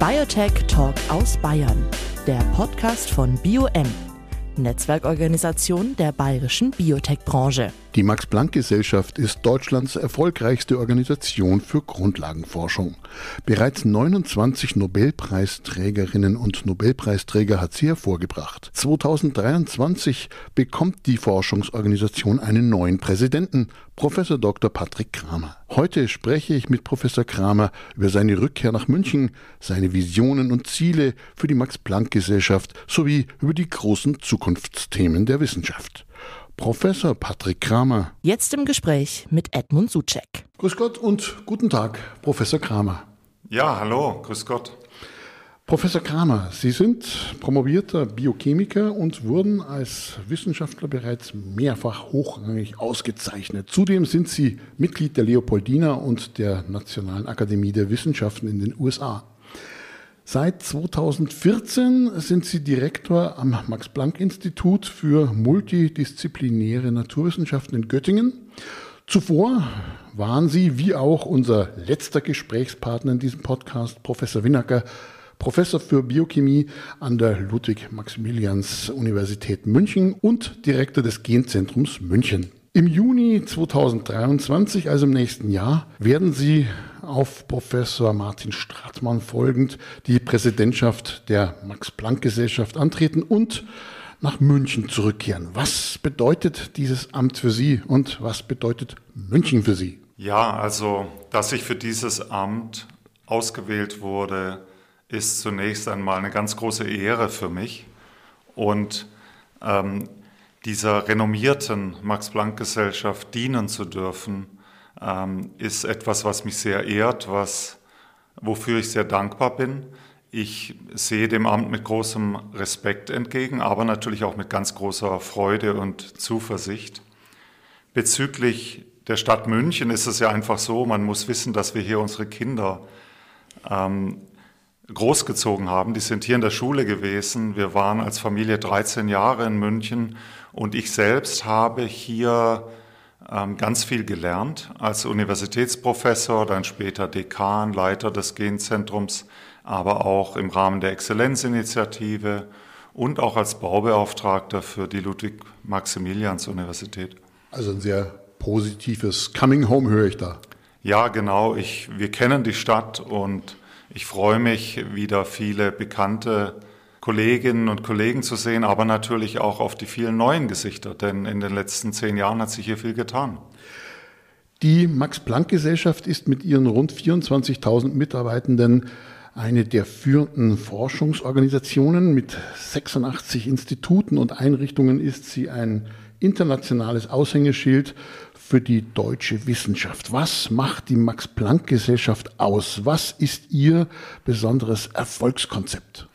Biotech Talk aus Bayern, der Podcast von BioM, Netzwerkorganisation der bayerischen Biotech-Branche. Die Max-Planck-Gesellschaft ist Deutschlands erfolgreichste Organisation für Grundlagenforschung. Bereits 29 Nobelpreisträgerinnen und Nobelpreisträger hat sie hervorgebracht. 2023 bekommt die Forschungsorganisation einen neuen Präsidenten, Professor Dr. Patrick Kramer. Heute spreche ich mit Professor Kramer über seine Rückkehr nach München, seine Visionen und Ziele für die Max-Planck-Gesellschaft sowie über die großen Zukunftsthemen der Wissenschaft. Professor Patrick Kramer. Jetzt im Gespräch mit Edmund Suchek. Grüß Gott und guten Tag, Professor Kramer. Ja, hallo, grüß Gott. Professor Kramer, Sie sind promovierter Biochemiker und wurden als Wissenschaftler bereits mehrfach hochrangig ausgezeichnet. Zudem sind Sie Mitglied der Leopoldina und der Nationalen Akademie der Wissenschaften in den USA. Seit 2014 sind Sie Direktor am Max-Planck-Institut für multidisziplinäre Naturwissenschaften in Göttingen. Zuvor waren Sie, wie auch unser letzter Gesprächspartner in diesem Podcast, Professor Winacker, Professor für Biochemie an der Ludwig-Maximilians-Universität München und Direktor des Genzentrums München. Im Juni 2023, also im nächsten Jahr, werden Sie auf Professor Martin Stratmann folgend die Präsidentschaft der Max-Planck-Gesellschaft antreten und nach München zurückkehren. Was bedeutet dieses Amt für Sie und was bedeutet München für Sie? Ja, also, dass ich für dieses Amt ausgewählt wurde, ist zunächst einmal eine ganz große Ehre für mich. Und ähm, dieser renommierten Max-Planck-Gesellschaft dienen zu dürfen, ähm, ist etwas, was mich sehr ehrt, was, wofür ich sehr dankbar bin. Ich sehe dem Amt mit großem Respekt entgegen, aber natürlich auch mit ganz großer Freude und Zuversicht. Bezüglich der Stadt München ist es ja einfach so, man muss wissen, dass wir hier unsere Kinder ähm, großgezogen haben. Die sind hier in der Schule gewesen. Wir waren als Familie 13 Jahre in München und ich selbst habe hier ähm, ganz viel gelernt als Universitätsprofessor, dann später Dekan, Leiter des Genzentrums, aber auch im Rahmen der Exzellenzinitiative und auch als Baubeauftragter für die Ludwig-Maximilians-Universität. Also ein sehr positives Coming Home höre ich da. Ja, genau. Ich, wir kennen die Stadt und ich freue mich, wieder viele bekannte Kolleginnen und Kollegen zu sehen, aber natürlich auch auf die vielen neuen Gesichter, denn in den letzten zehn Jahren hat sich hier viel getan. Die Max-Planck-Gesellschaft ist mit ihren rund 24.000 Mitarbeitenden eine der führenden Forschungsorganisationen. Mit 86 Instituten und Einrichtungen ist sie ein internationales Aushängeschild für die deutsche Wissenschaft. Was macht die Max-Planck-Gesellschaft aus? Was ist ihr besonderes Erfolgskonzept?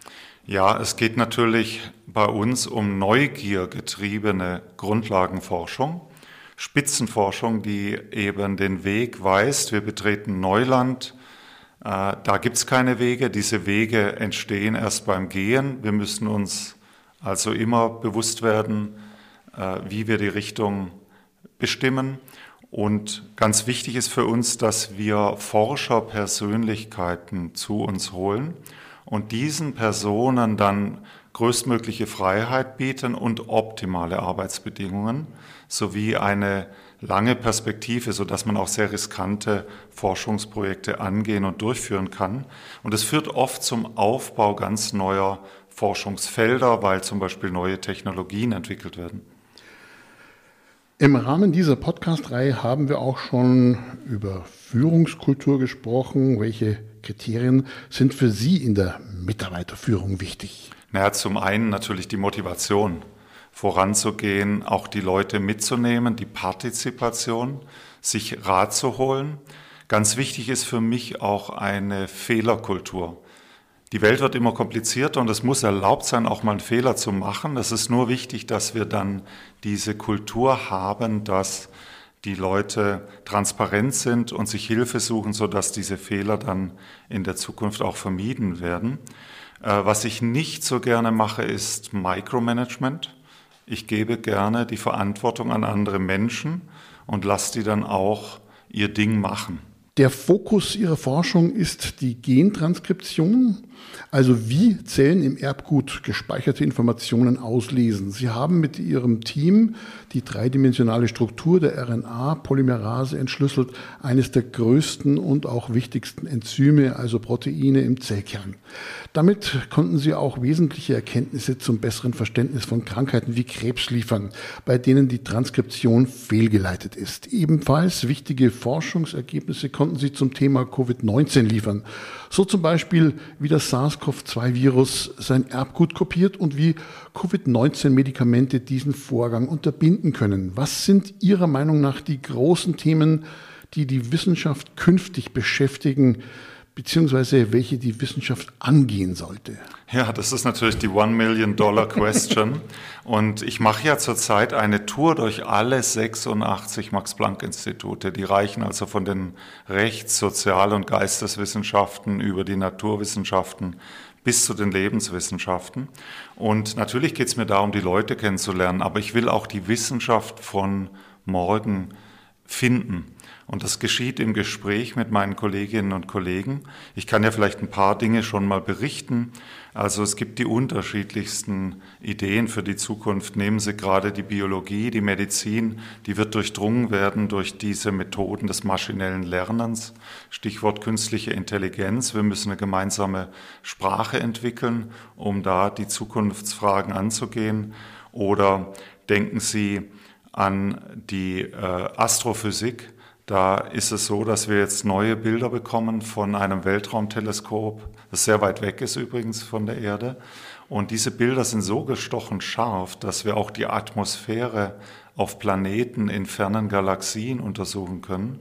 Ja, es geht natürlich bei uns um neugiergetriebene Grundlagenforschung, Spitzenforschung, die eben den Weg weist. Wir betreten Neuland. Äh, da gibt es keine Wege. Diese Wege entstehen erst beim Gehen. Wir müssen uns also immer bewusst werden, äh, wie wir die Richtung bestimmen. Und ganz wichtig ist für uns, dass wir Forscherpersönlichkeiten zu uns holen und diesen Personen dann größtmögliche Freiheit bieten und optimale Arbeitsbedingungen sowie eine lange Perspektive, so dass man auch sehr riskante Forschungsprojekte angehen und durchführen kann. Und es führt oft zum Aufbau ganz neuer Forschungsfelder, weil zum Beispiel neue Technologien entwickelt werden. Im Rahmen dieser Podcast-Reihe haben wir auch schon über Führungskultur gesprochen. Welche Kriterien sind für Sie in der Mitarbeiterführung wichtig? Naja, zum einen natürlich die Motivation, voranzugehen, auch die Leute mitzunehmen, die Partizipation, sich Rat zu holen. Ganz wichtig ist für mich auch eine Fehlerkultur. Die Welt wird immer komplizierter und es muss erlaubt sein, auch mal einen Fehler zu machen. Es ist nur wichtig, dass wir dann diese Kultur haben, dass die Leute transparent sind und sich Hilfe suchen, sodass diese Fehler dann in der Zukunft auch vermieden werden. Äh, was ich nicht so gerne mache, ist Micromanagement. Ich gebe gerne die Verantwortung an andere Menschen und lasse die dann auch ihr Ding machen. Der Fokus Ihrer Forschung ist die Gentranskription, also wie Zellen im Erbgut gespeicherte Informationen auslesen. Sie haben mit Ihrem Team die dreidimensionale Struktur der RNA-Polymerase entschlüsselt, eines der größten und auch wichtigsten Enzyme, also Proteine im Zellkern. Damit konnten Sie auch wesentliche Erkenntnisse zum besseren Verständnis von Krankheiten wie Krebs liefern, bei denen die Transkription fehlgeleitet ist. Ebenfalls wichtige Forschungsergebnisse konnten sie zum Thema Covid-19 liefern. So zum Beispiel, wie das SARS-CoV-2-Virus sein Erbgut kopiert und wie Covid-19-Medikamente diesen Vorgang unterbinden können. Was sind Ihrer Meinung nach die großen Themen, die die Wissenschaft künftig beschäftigen? Beziehungsweise welche die Wissenschaft angehen sollte? Ja, das ist natürlich die One Million Dollar Question. Und ich mache ja zurzeit eine Tour durch alle 86 Max-Planck-Institute. Die reichen also von den Rechts-, Sozial- und Geisteswissenschaften über die Naturwissenschaften bis zu den Lebenswissenschaften. Und natürlich geht es mir darum, die Leute kennenzulernen, aber ich will auch die Wissenschaft von morgen finden. Und das geschieht im Gespräch mit meinen Kolleginnen und Kollegen. Ich kann ja vielleicht ein paar Dinge schon mal berichten. Also es gibt die unterschiedlichsten Ideen für die Zukunft. Nehmen Sie gerade die Biologie, die Medizin, die wird durchdrungen werden durch diese Methoden des maschinellen Lernens. Stichwort künstliche Intelligenz. Wir müssen eine gemeinsame Sprache entwickeln, um da die Zukunftsfragen anzugehen. Oder denken Sie an die äh, Astrophysik. Da ist es so, dass wir jetzt neue Bilder bekommen von einem Weltraumteleskop, das sehr weit weg ist übrigens von der Erde. Und diese Bilder sind so gestochen scharf, dass wir auch die Atmosphäre auf Planeten in fernen Galaxien untersuchen können.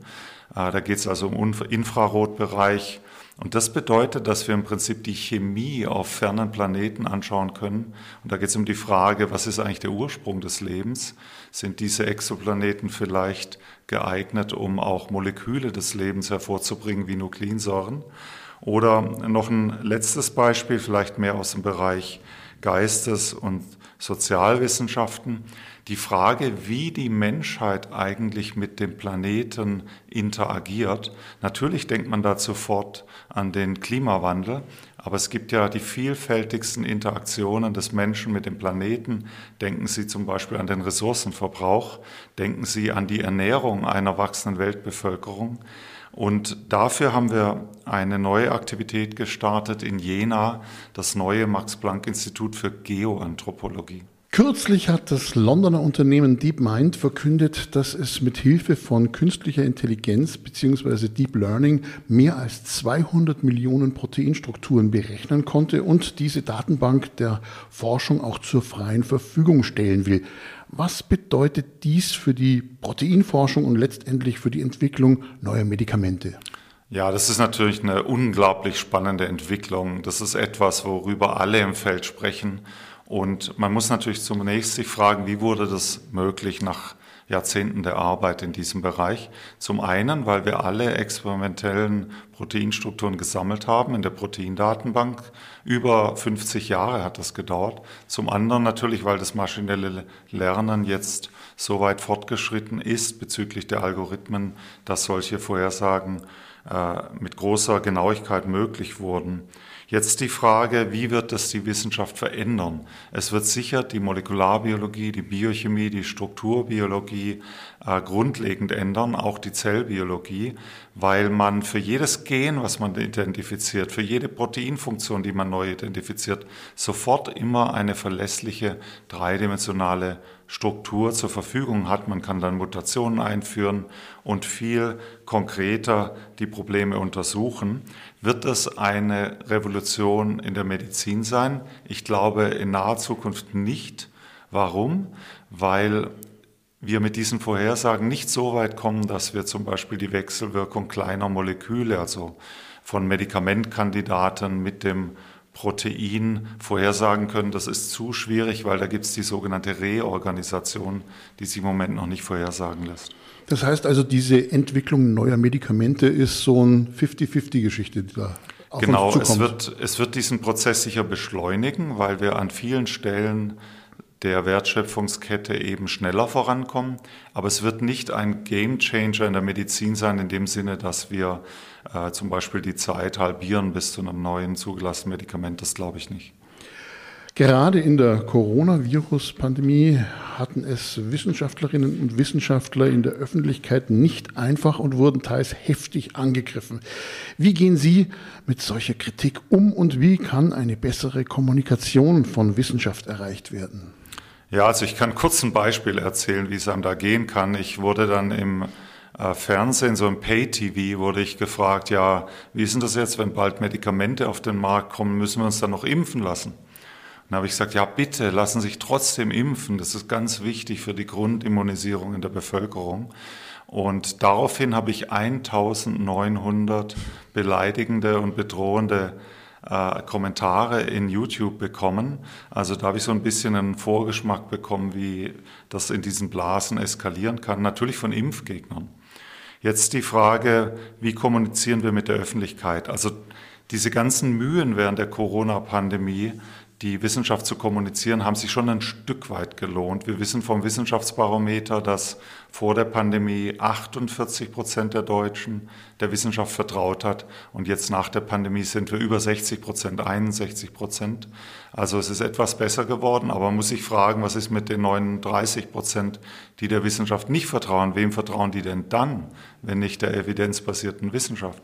Äh, da geht es also um Infrarotbereich. Und das bedeutet, dass wir im Prinzip die Chemie auf fernen Planeten anschauen können. Und da geht es um die Frage, was ist eigentlich der Ursprung des Lebens? Sind diese Exoplaneten vielleicht geeignet, um auch Moleküle des Lebens hervorzubringen wie Nukleinsäuren. Oder noch ein letztes Beispiel, vielleicht mehr aus dem Bereich Geistes- und Sozialwissenschaften. Die Frage, wie die Menschheit eigentlich mit dem Planeten interagiert. Natürlich denkt man da sofort an den Klimawandel, aber es gibt ja die vielfältigsten Interaktionen des Menschen mit dem Planeten. Denken Sie zum Beispiel an den Ressourcenverbrauch, denken Sie an die Ernährung einer wachsenden Weltbevölkerung. Und dafür haben wir eine neue Aktivität gestartet in Jena, das neue Max-Planck-Institut für Geoanthropologie. Kürzlich hat das Londoner Unternehmen DeepMind verkündet, dass es mit Hilfe von künstlicher Intelligenz bzw. Deep Learning mehr als 200 Millionen Proteinstrukturen berechnen konnte und diese Datenbank der Forschung auch zur freien Verfügung stellen will. Was bedeutet dies für die Proteinforschung und letztendlich für die Entwicklung neuer Medikamente? Ja, das ist natürlich eine unglaublich spannende Entwicklung. Das ist etwas, worüber alle im Feld sprechen. Und man muss natürlich zunächst sich fragen, wie wurde das möglich nach Jahrzehnten der Arbeit in diesem Bereich. Zum einen, weil wir alle experimentellen Proteinstrukturen gesammelt haben in der Proteindatenbank. Über 50 Jahre hat das gedauert. Zum anderen natürlich, weil das maschinelle Lernen jetzt so weit fortgeschritten ist bezüglich der Algorithmen, dass solche Vorhersagen mit großer Genauigkeit möglich wurden. Jetzt die Frage, wie wird das die Wissenschaft verändern? Es wird sicher die Molekularbiologie, die Biochemie, die Strukturbiologie äh, grundlegend ändern, auch die Zellbiologie, weil man für jedes Gen, was man identifiziert, für jede Proteinfunktion, die man neu identifiziert, sofort immer eine verlässliche dreidimensionale Struktur zur Verfügung hat. Man kann dann Mutationen einführen und viel konkreter die Probleme untersuchen. Wird das eine Revolution in der Medizin sein? Ich glaube in naher Zukunft nicht. Warum? Weil wir mit diesen Vorhersagen nicht so weit kommen, dass wir zum Beispiel die Wechselwirkung kleiner Moleküle, also von Medikamentkandidaten mit dem Protein vorhersagen können. Das ist zu schwierig, weil da gibt es die sogenannte Reorganisation, die sich im Moment noch nicht vorhersagen lässt. Das heißt also, diese Entwicklung neuer Medikamente ist so eine 50-50-Geschichte, die da auf genau, uns zukommt. Genau, es wird, es wird diesen Prozess sicher beschleunigen, weil wir an vielen Stellen der Wertschöpfungskette eben schneller vorankommen. Aber es wird nicht ein Game Changer in der Medizin sein, in dem Sinne, dass wir äh, zum Beispiel die Zeit halbieren bis zu einem neuen zugelassenen Medikament. Das glaube ich nicht. Gerade in der Coronavirus-Pandemie hatten es Wissenschaftlerinnen und Wissenschaftler in der Öffentlichkeit nicht einfach und wurden teils heftig angegriffen. Wie gehen Sie mit solcher Kritik um und wie kann eine bessere Kommunikation von Wissenschaft erreicht werden? Ja, also ich kann kurz ein Beispiel erzählen, wie es einem da gehen kann. Ich wurde dann im äh, Fernsehen, so im Pay-TV, wurde ich gefragt, ja, wie ist denn das jetzt, wenn bald Medikamente auf den Markt kommen, müssen wir uns dann noch impfen lassen? dann habe ich gesagt, ja bitte, lassen Sie sich trotzdem impfen. Das ist ganz wichtig für die Grundimmunisierung in der Bevölkerung. Und daraufhin habe ich 1900 beleidigende und bedrohende äh, Kommentare in YouTube bekommen. Also da habe ich so ein bisschen einen Vorgeschmack bekommen, wie das in diesen Blasen eskalieren kann. Natürlich von Impfgegnern. Jetzt die Frage, wie kommunizieren wir mit der Öffentlichkeit? Also diese ganzen Mühen während der Corona-Pandemie die Wissenschaft zu kommunizieren, haben sich schon ein Stück weit gelohnt. Wir wissen vom Wissenschaftsbarometer, dass vor der Pandemie 48 Prozent der Deutschen der Wissenschaft vertraut hat und jetzt nach der Pandemie sind wir über 60 Prozent, 61 Prozent. Also es ist etwas besser geworden, aber man muss sich fragen, was ist mit den 39 Prozent, die der Wissenschaft nicht vertrauen? Wem vertrauen die denn dann, wenn nicht der evidenzbasierten Wissenschaft?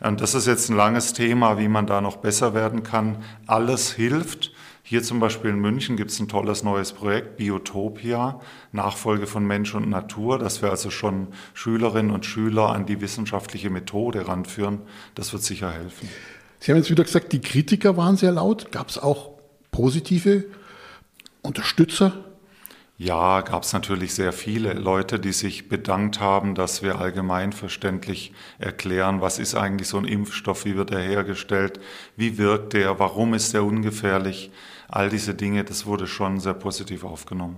Und das ist jetzt ein langes Thema, wie man da noch besser werden kann. Alles hilft. Hier zum Beispiel in München gibt es ein tolles neues Projekt, Biotopia, Nachfolge von Mensch und Natur, dass wir also schon Schülerinnen und Schüler an die wissenschaftliche Methode ranführen. Das wird sicher helfen. Sie haben jetzt wieder gesagt, die Kritiker waren sehr laut. Gab es auch positive Unterstützer? Ja, gab es natürlich sehr viele Leute, die sich bedankt haben, dass wir allgemeinverständlich erklären, was ist eigentlich so ein Impfstoff, wie wird er hergestellt, wie wirkt er, warum ist er ungefährlich. All diese Dinge, das wurde schon sehr positiv aufgenommen.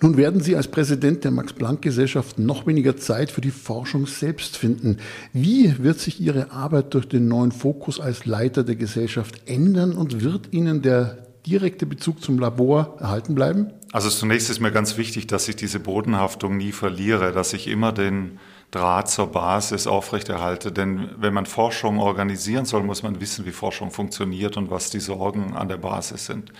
Nun werden Sie als Präsident der Max-Planck-Gesellschaft noch weniger Zeit für die Forschung selbst finden. Wie wird sich Ihre Arbeit durch den neuen Fokus als Leiter der Gesellschaft ändern und wird Ihnen der direkte Bezug zum Labor erhalten bleiben? Also zunächst ist mir ganz wichtig, dass ich diese Bodenhaftung nie verliere, dass ich immer den Draht zur Basis aufrechterhalte. Denn wenn man Forschung organisieren soll, muss man wissen, wie Forschung funktioniert und was die Sorgen an der Basis sind.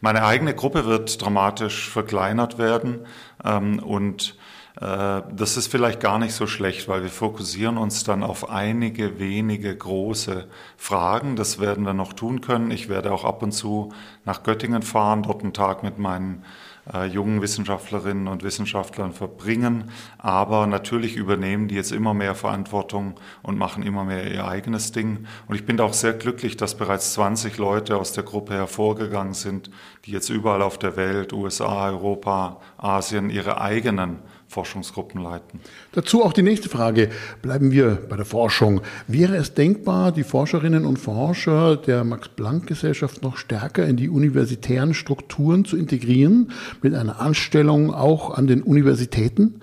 Meine eigene Gruppe wird dramatisch verkleinert werden ähm, und äh, das ist vielleicht gar nicht so schlecht, weil wir fokussieren uns dann auf einige wenige große Fragen. Das werden wir noch tun können. Ich werde auch ab und zu nach Göttingen fahren, dort einen Tag mit meinen äh, jungen Wissenschaftlerinnen und Wissenschaftlern verbringen. Aber natürlich übernehmen die jetzt immer mehr Verantwortung und machen immer mehr ihr eigenes Ding. Und ich bin auch sehr glücklich, dass bereits 20 Leute aus der Gruppe hervorgegangen sind, die jetzt überall auf der Welt, USA, Europa, Asien, ihre eigenen Forschungsgruppen leiten. Dazu auch die nächste Frage. Bleiben wir bei der Forschung. Wäre es denkbar, die Forscherinnen und Forscher der Max-Planck-Gesellschaft noch stärker in die universitären Strukturen zu integrieren, mit einer Anstellung auch an den Universitäten?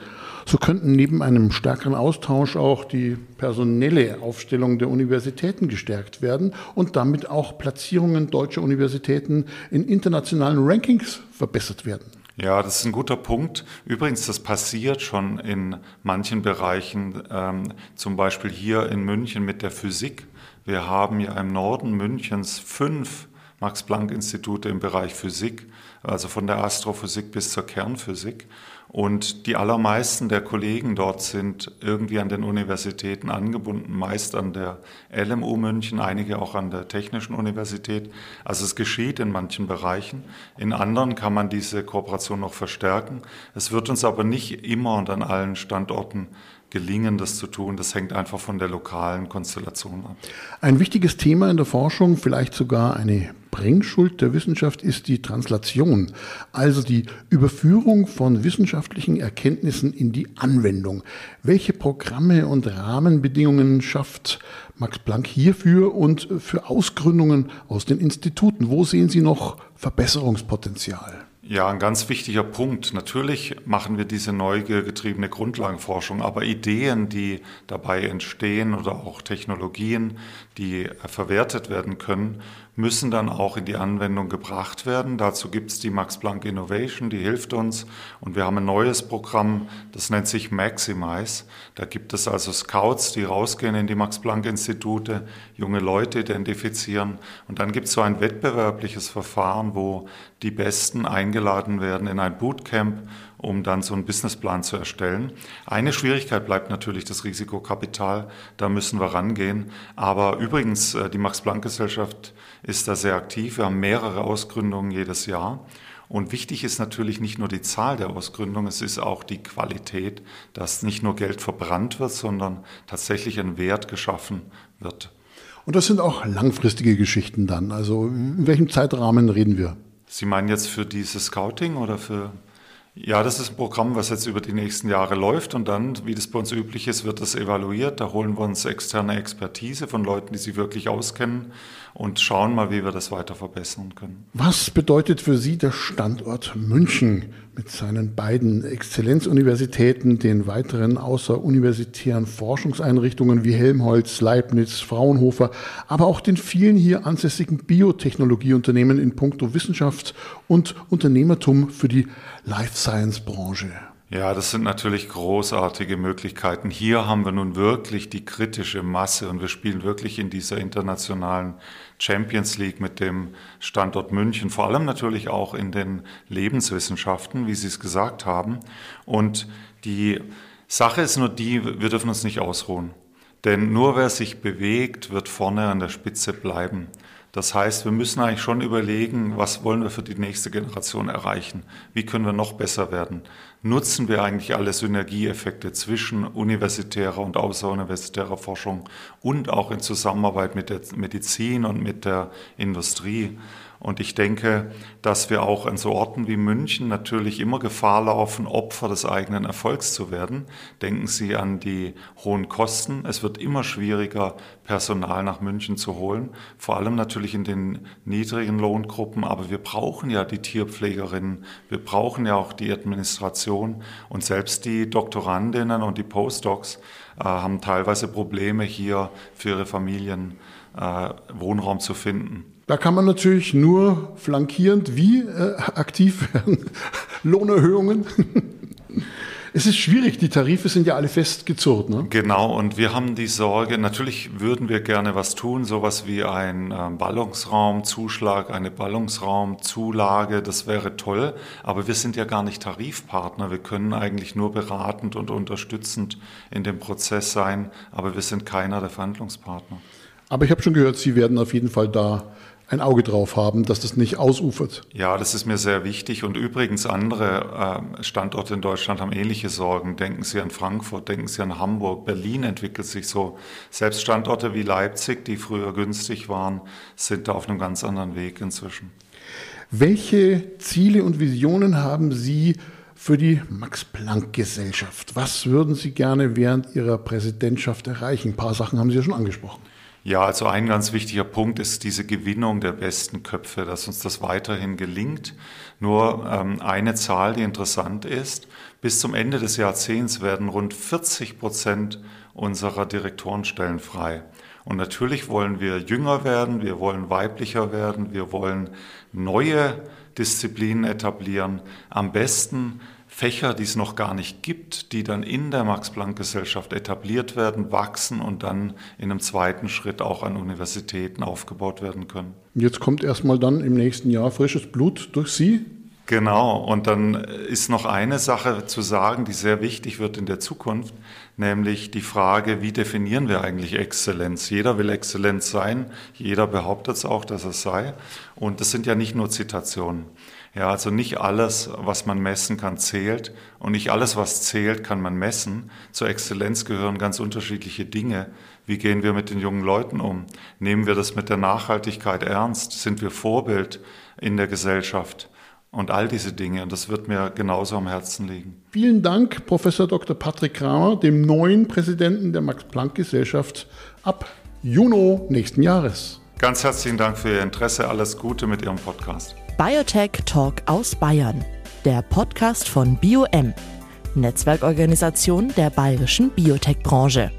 So könnten neben einem stärkeren Austausch auch die personelle Aufstellung der Universitäten gestärkt werden und damit auch Platzierungen deutscher Universitäten in internationalen Rankings verbessert werden. Ja, das ist ein guter Punkt. Übrigens, das passiert schon in manchen Bereichen, ähm, zum Beispiel hier in München mit der Physik. Wir haben ja im Norden Münchens fünf Max-Planck-Institute im Bereich Physik, also von der Astrophysik bis zur Kernphysik. Und die allermeisten der Kollegen dort sind irgendwie an den Universitäten angebunden, meist an der LMU München, einige auch an der Technischen Universität. Also es geschieht in manchen Bereichen. In anderen kann man diese Kooperation noch verstärken. Es wird uns aber nicht immer und an allen Standorten gelingen, das zu tun. Das hängt einfach von der lokalen Konstellation ab. Ein wichtiges Thema in der Forschung, vielleicht sogar eine Bringschuld der Wissenschaft ist die Translation, also die Überführung von wissenschaftlichen Erkenntnissen in die Anwendung. Welche Programme und Rahmenbedingungen schafft Max Planck hierfür und für Ausgründungen aus den Instituten? Wo sehen Sie noch Verbesserungspotenzial? Ja, ein ganz wichtiger Punkt. Natürlich machen wir diese neugiergetriebene Grundlagenforschung, aber Ideen, die dabei entstehen oder auch Technologien, die verwertet werden können, müssen dann auch in die Anwendung gebracht werden. Dazu gibt es die Max Planck Innovation, die hilft uns. Und wir haben ein neues Programm, das nennt sich Maximize. Da gibt es also Scouts, die rausgehen in die Max Planck Institute, junge Leute identifizieren. Und dann gibt es so ein wettbewerbliches Verfahren, wo die Besten eingeladen werden in ein Bootcamp um dann so einen Businessplan zu erstellen. Eine Schwierigkeit bleibt natürlich das Risikokapital, da müssen wir rangehen. Aber übrigens, äh, die Max-Planck-Gesellschaft ist da sehr aktiv. Wir haben mehrere Ausgründungen jedes Jahr. Und wichtig ist natürlich nicht nur die Zahl der Ausgründungen, es ist auch die Qualität, dass nicht nur Geld verbrannt wird, sondern tatsächlich ein Wert geschaffen wird. Und das sind auch langfristige Geschichten dann. Also in welchem Zeitrahmen reden wir? Sie meinen jetzt für dieses Scouting oder für ja, das ist ein Programm, was jetzt über die nächsten Jahre läuft und dann, wie das bei uns üblich ist, wird das evaluiert. Da holen wir uns externe Expertise von Leuten, die sich wirklich auskennen und schauen mal, wie wir das weiter verbessern können. Was bedeutet für Sie der Standort München mit seinen beiden Exzellenzuniversitäten, den weiteren außeruniversitären Forschungseinrichtungen wie Helmholtz, Leibniz, Fraunhofer, aber auch den vielen hier ansässigen Biotechnologieunternehmen in puncto Wissenschaft und Unternehmertum für die Life Science Branche? Ja, das sind natürlich großartige Möglichkeiten. Hier haben wir nun wirklich die kritische Masse und wir spielen wirklich in dieser internationalen Champions League mit dem Standort München, vor allem natürlich auch in den Lebenswissenschaften, wie Sie es gesagt haben. Und die Sache ist nur die, wir dürfen uns nicht ausruhen. Denn nur wer sich bewegt, wird vorne an der Spitze bleiben. Das heißt, wir müssen eigentlich schon überlegen, was wollen wir für die nächste Generation erreichen? Wie können wir noch besser werden? Nutzen wir eigentlich alle Synergieeffekte zwischen universitärer und außeruniversitärer Forschung und auch in Zusammenarbeit mit der Medizin und mit der Industrie? Und ich denke, dass wir auch an so Orten wie München natürlich immer Gefahr laufen, Opfer des eigenen Erfolgs zu werden. Denken Sie an die hohen Kosten. Es wird immer schwieriger, Personal nach München zu holen, vor allem natürlich in den niedrigen Lohngruppen. Aber wir brauchen ja die Tierpflegerinnen, wir brauchen ja auch die Administration und selbst die Doktorandinnen und die Postdocs äh, haben teilweise Probleme hier für ihre Familien äh, Wohnraum zu finden. Da kann man natürlich nur flankierend wie äh, aktiv werden. Lohnerhöhungen. Es ist schwierig, die Tarife sind ja alle festgezurrt. Ne? Genau, und wir haben die Sorge, natürlich würden wir gerne was tun, sowas wie ein äh, Ballungsraumzuschlag, eine Ballungsraumzulage, das wäre toll, aber wir sind ja gar nicht Tarifpartner, wir können eigentlich nur beratend und unterstützend in dem Prozess sein, aber wir sind keiner der Verhandlungspartner. Aber ich habe schon gehört, Sie werden auf jeden Fall da ein Auge drauf haben, dass das nicht ausufert. Ja, das ist mir sehr wichtig. Und übrigens andere äh, Standorte in Deutschland haben ähnliche Sorgen. Denken Sie an Frankfurt, denken Sie an Hamburg, Berlin entwickelt sich so. Selbst Standorte wie Leipzig, die früher günstig waren, sind da auf einem ganz anderen Weg inzwischen. Welche Ziele und Visionen haben Sie für die Max-Planck-Gesellschaft? Was würden Sie gerne während Ihrer Präsidentschaft erreichen? Ein paar Sachen haben Sie ja schon angesprochen. Ja, also ein ganz wichtiger Punkt ist diese Gewinnung der besten Köpfe, dass uns das weiterhin gelingt. Nur ähm, eine Zahl, die interessant ist, bis zum Ende des Jahrzehnts werden rund 40 Prozent unserer Direktorenstellen frei. Und natürlich wollen wir jünger werden, wir wollen weiblicher werden, wir wollen neue Disziplinen etablieren. Am besten Fächer, die es noch gar nicht gibt, die dann in der Max-Planck-Gesellschaft etabliert werden, wachsen und dann in einem zweiten Schritt auch an Universitäten aufgebaut werden können. Jetzt kommt erstmal dann im nächsten Jahr frisches Blut durch Sie. Genau, und dann ist noch eine Sache zu sagen, die sehr wichtig wird in der Zukunft, nämlich die Frage, wie definieren wir eigentlich Exzellenz? Jeder will Exzellenz sein, jeder behauptet es auch, dass es sei. Und das sind ja nicht nur Zitationen. Ja, also nicht alles, was man messen kann, zählt und nicht alles, was zählt, kann man messen. Zur Exzellenz gehören ganz unterschiedliche Dinge. Wie gehen wir mit den jungen Leuten um? Nehmen wir das mit der Nachhaltigkeit ernst? Sind wir Vorbild in der Gesellschaft? Und all diese Dinge. Und das wird mir genauso am Herzen liegen. Vielen Dank, Professor Dr. Patrick Kramer, dem neuen Präsidenten der Max-Planck-Gesellschaft ab Juni nächsten Jahres. Ganz herzlichen Dank für Ihr Interesse. Alles Gute mit Ihrem Podcast. Biotech Talk aus Bayern, der Podcast von BioM, Netzwerkorganisation der bayerischen Biotech-Branche.